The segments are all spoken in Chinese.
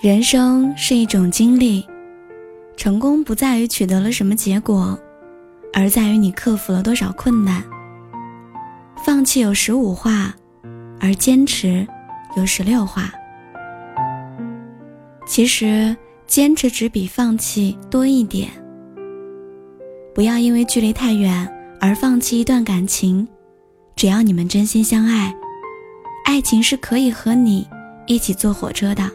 人生是一种经历，成功不在于取得了什么结果，而在于你克服了多少困难。放弃有十五话，而坚持有十六话。其实，坚持只比放弃多一点。不要因为距离太远而放弃一段感情，只要你们真心相爱，爱情是可以和你一起坐火车的。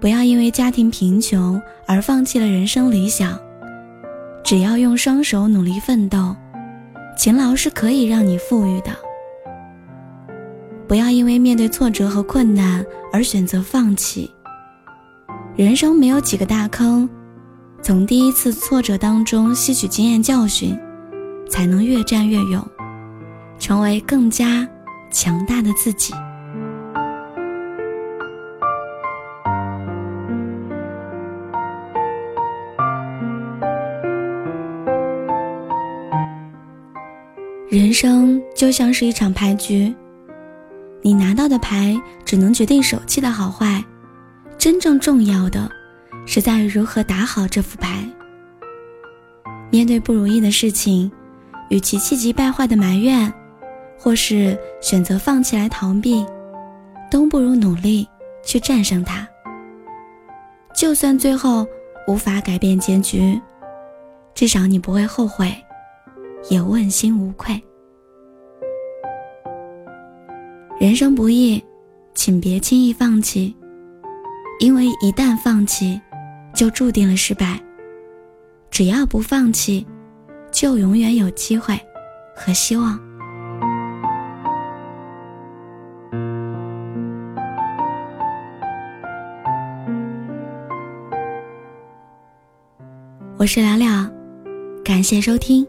不要因为家庭贫穷而放弃了人生理想，只要用双手努力奋斗，勤劳是可以让你富裕的。不要因为面对挫折和困难而选择放弃。人生没有几个大坑，从第一次挫折当中吸取经验教训，才能越战越勇，成为更加强大的自己。人生就像是一场牌局，你拿到的牌只能决定手气的好坏，真正重要的是在于如何打好这副牌。面对不如意的事情，与其气急败坏的埋怨，或是选择放弃来逃避，都不如努力去战胜它。就算最后无法改变结局，至少你不会后悔。也问心无愧。人生不易，请别轻易放弃，因为一旦放弃，就注定了失败。只要不放弃，就永远有机会和希望。我是聊聊，感谢收听。